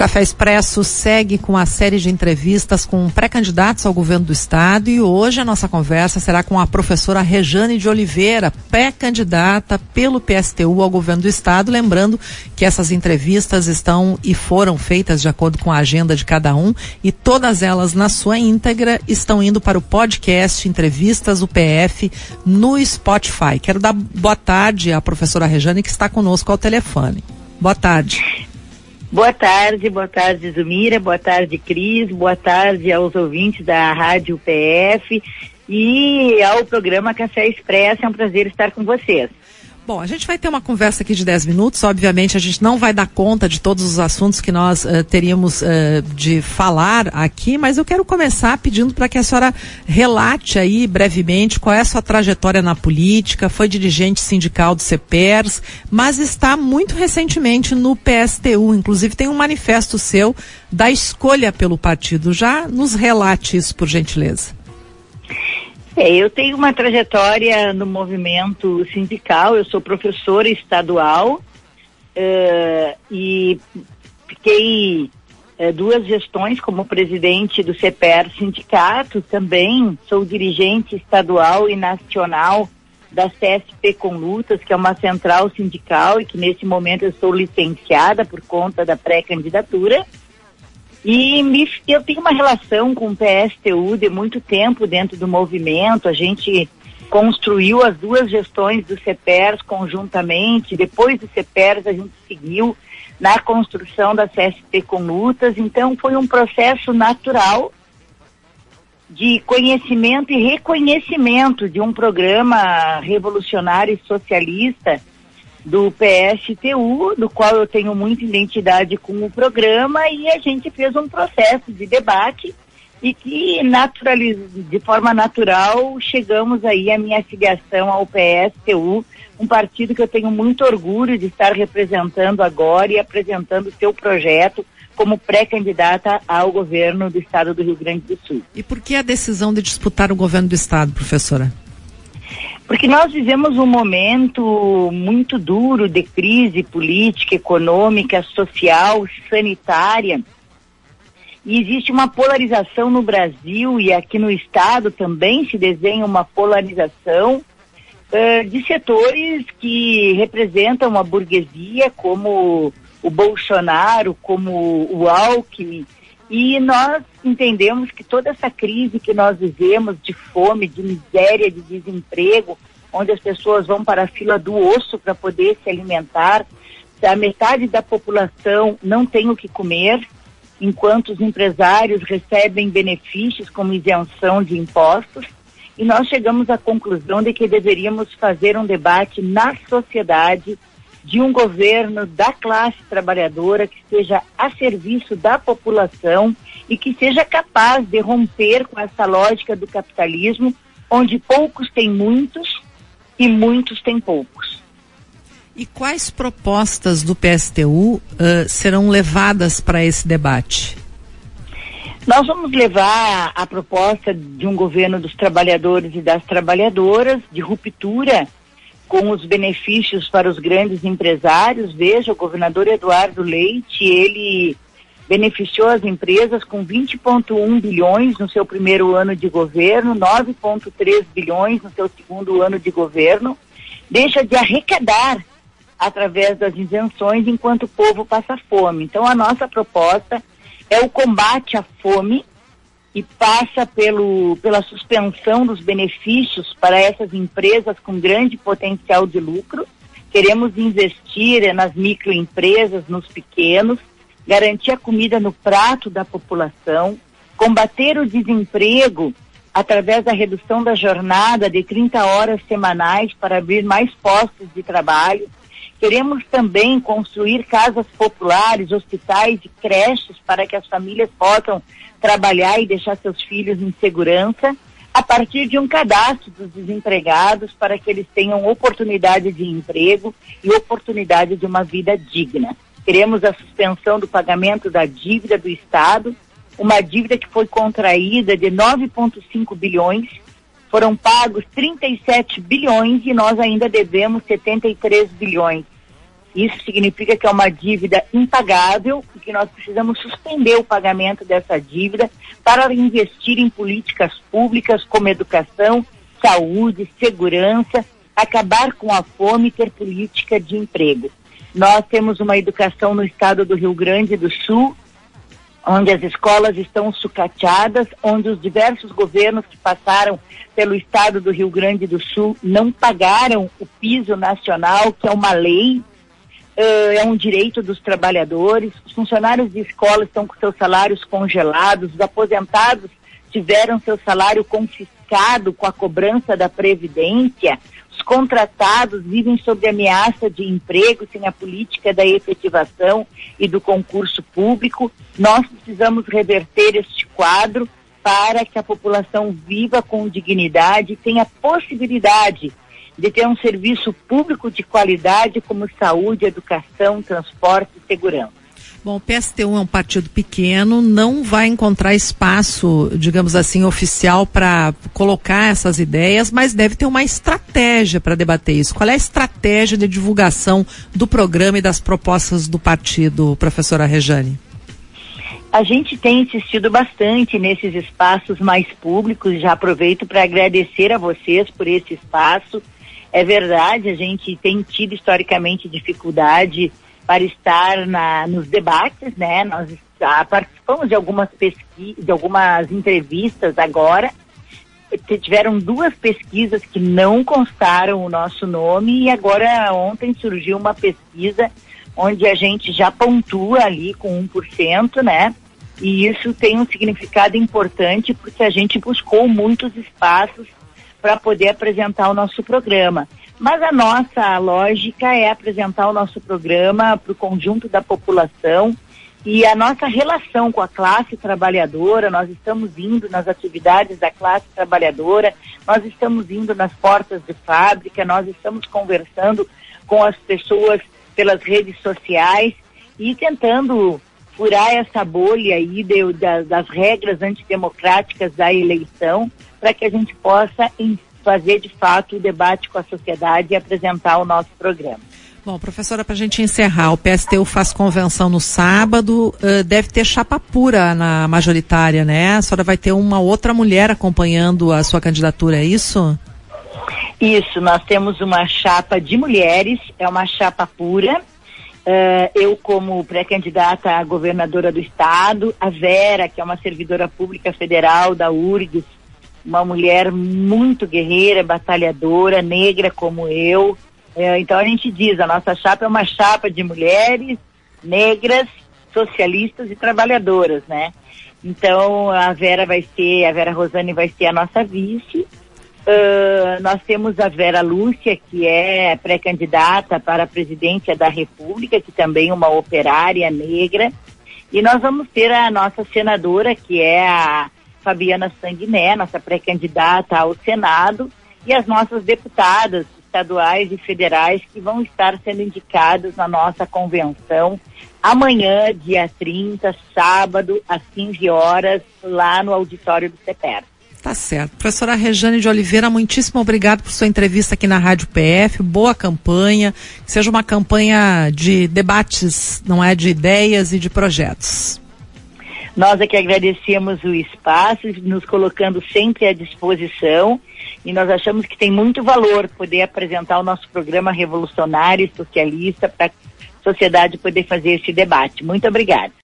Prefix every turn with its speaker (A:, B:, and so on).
A: Café Expresso segue com a série de entrevistas com pré-candidatos ao governo do estado e hoje a nossa conversa será com a professora Rejane de Oliveira, pré-candidata pelo PSTU ao governo do estado. Lembrando que essas entrevistas estão e foram feitas de acordo com a agenda de cada um e todas elas na sua íntegra estão indo para o podcast Entrevistas UPF no Spotify. Quero dar boa tarde à professora Rejane que está conosco ao telefone. Boa tarde.
B: Boa tarde, boa tarde, Zumira, boa tarde, Cris, boa tarde aos ouvintes da Rádio PF e ao programa Café Expresso. É um prazer estar com vocês.
A: Bom, a gente vai ter uma conversa aqui de 10 minutos. Obviamente, a gente não vai dar conta de todos os assuntos que nós uh, teríamos uh, de falar aqui, mas eu quero começar pedindo para que a senhora relate aí brevemente qual é a sua trajetória na política. Foi dirigente sindical do CEPERS, mas está muito recentemente no PSTU. Inclusive, tem um manifesto seu da escolha pelo partido. Já nos relate isso, por gentileza.
B: É, eu tenho uma trajetória no movimento sindical, eu sou professora estadual uh, e fiquei uh, duas gestões como presidente do CEPER Sindicato, também sou dirigente estadual e nacional da CSP com Lutas, que é uma central sindical e que nesse momento eu sou licenciada por conta da pré-candidatura. E me, eu tenho uma relação com o PSTU de muito tempo dentro do movimento. A gente construiu as duas gestões do CEPERS conjuntamente. Depois do CEPERS, a gente seguiu na construção da CSP com lutas. Então, foi um processo natural de conhecimento e reconhecimento de um programa revolucionário e socialista do PSTU, do qual eu tenho muita identidade com o programa, e a gente fez um processo de debate e que de forma natural chegamos aí à minha filiação ao PSTU, um partido que eu tenho muito orgulho de estar representando agora e apresentando o seu projeto como pré-candidata ao governo do estado do Rio Grande do Sul.
A: E por que a decisão de disputar o governo do estado, professora?
B: Porque nós vivemos um momento muito duro de crise política, econômica, social, sanitária. E existe uma polarização no Brasil e aqui no Estado também se desenha uma polarização uh, de setores que representam a burguesia, como o Bolsonaro, como o Alckmin, e nós entendemos que toda essa crise que nós vivemos de fome, de miséria, de desemprego, onde as pessoas vão para a fila do osso para poder se alimentar, a metade da população não tem o que comer, enquanto os empresários recebem benefícios como isenção de impostos. E nós chegamos à conclusão de que deveríamos fazer um debate na sociedade de um governo da classe trabalhadora que esteja a serviço da população e que seja capaz de romper com essa lógica do capitalismo, onde poucos têm muitos e muitos têm poucos.
A: E quais propostas do PSTU uh, serão levadas para esse debate?
B: Nós vamos levar a proposta de um governo dos trabalhadores e das trabalhadoras, de ruptura com os benefícios para os grandes empresários. Veja, o governador Eduardo Leite, ele beneficiou as empresas com 20,1 bilhões no seu primeiro ano de governo, 9,3 bilhões no seu segundo ano de governo. Deixa de arrecadar através das isenções enquanto o povo passa fome. Então, a nossa proposta é o combate à fome e passa pelo, pela suspensão dos benefícios para essas empresas com grande potencial de lucro. Queremos investir nas microempresas, nos pequenos, garantir a comida no prato da população, combater o desemprego através da redução da jornada de 30 horas semanais para abrir mais postos de trabalho. Queremos também construir casas populares, hospitais e creches para que as famílias possam trabalhar e deixar seus filhos em segurança a partir de um cadastro dos desempregados para que eles tenham oportunidade de emprego e oportunidade de uma vida digna. Queremos a suspensão do pagamento da dívida do Estado, uma dívida que foi contraída de 9,5 bilhões, foram pagos 37 bilhões e nós ainda devemos 73 bilhões. Isso significa que é uma dívida impagável e que nós precisamos suspender o pagamento dessa dívida para investir em políticas públicas como educação, saúde, segurança, acabar com a fome e ter política de emprego. Nós temos uma educação no estado do Rio Grande do Sul, onde as escolas estão sucateadas, onde os diversos governos que passaram pelo estado do Rio Grande do Sul não pagaram o piso nacional, que é uma lei, é um direito dos trabalhadores. Os funcionários de escola estão com seus salários congelados, os aposentados tiveram seu salário confiscado com a cobrança da Previdência contratados vivem sob ameaça de emprego sem a política da efetivação e do concurso público. Nós precisamos reverter este quadro para que a população viva com dignidade e tenha possibilidade de ter um serviço público de qualidade como saúde, educação, transporte e segurança.
A: Bom, o PSTU é um partido pequeno, não vai encontrar espaço, digamos assim, oficial para colocar essas ideias, mas deve ter uma estratégia para debater isso. Qual é a estratégia de divulgação do programa e das propostas do partido, professora Rejane?
B: A gente tem insistido bastante nesses espaços mais públicos, já aproveito para agradecer a vocês por esse espaço. É verdade, a gente tem tido historicamente dificuldade para estar na, nos debates, né? Nós participamos de algumas pesquisas, de algumas entrevistas agora. Tiveram duas pesquisas que não constaram o nosso nome e agora ontem surgiu uma pesquisa onde a gente já pontua ali com 1%, né? E isso tem um significado importante porque a gente buscou muitos espaços para poder apresentar o nosso programa. Mas a nossa lógica é apresentar o nosso programa para o conjunto da população e a nossa relação com a classe trabalhadora, nós estamos indo nas atividades da classe trabalhadora, nós estamos indo nas portas de fábrica, nós estamos conversando com as pessoas pelas redes sociais e tentando furar essa bolha aí de, das regras antidemocráticas da eleição para que a gente possa fazer de fato o debate com a sociedade e apresentar o nosso programa.
A: Bom, professora, para a gente encerrar, o PSTU faz convenção no sábado, uh, deve ter chapa pura na majoritária, né? A senhora vai ter uma outra mulher acompanhando a sua candidatura, é isso?
B: Isso, nós temos uma chapa de mulheres, é uma chapa pura. Uh, eu, como pré-candidata a governadora do estado, a Vera, que é uma servidora pública federal da URGS, uma mulher muito guerreira, batalhadora, negra como eu. É, então a gente diz, a nossa chapa é uma chapa de mulheres negras, socialistas e trabalhadoras, né? Então a Vera vai ser, a Vera Rosane vai ser a nossa vice. Uh, nós temos a Vera Lúcia, que é pré-candidata para a presidência da República, que também é uma operária negra. E nós vamos ter a nossa senadora, que é a Fabiana Sanguiné, nossa pré-candidata ao Senado, e as nossas deputadas estaduais e federais que vão estar sendo indicadas na nossa convenção amanhã, dia 30, sábado, às 15 horas, lá no auditório do CEPER.
A: Tá certo. Professora Rejane de Oliveira, muitíssimo obrigado por sua entrevista aqui na Rádio PF. Boa campanha. Que seja uma campanha de debates, não é? De ideias e de projetos.
B: Nós é que agradecemos o espaço, nos colocando sempre à disposição e nós achamos que tem muito valor poder apresentar o nosso programa revolucionário e socialista para a sociedade poder fazer esse debate. Muito obrigada.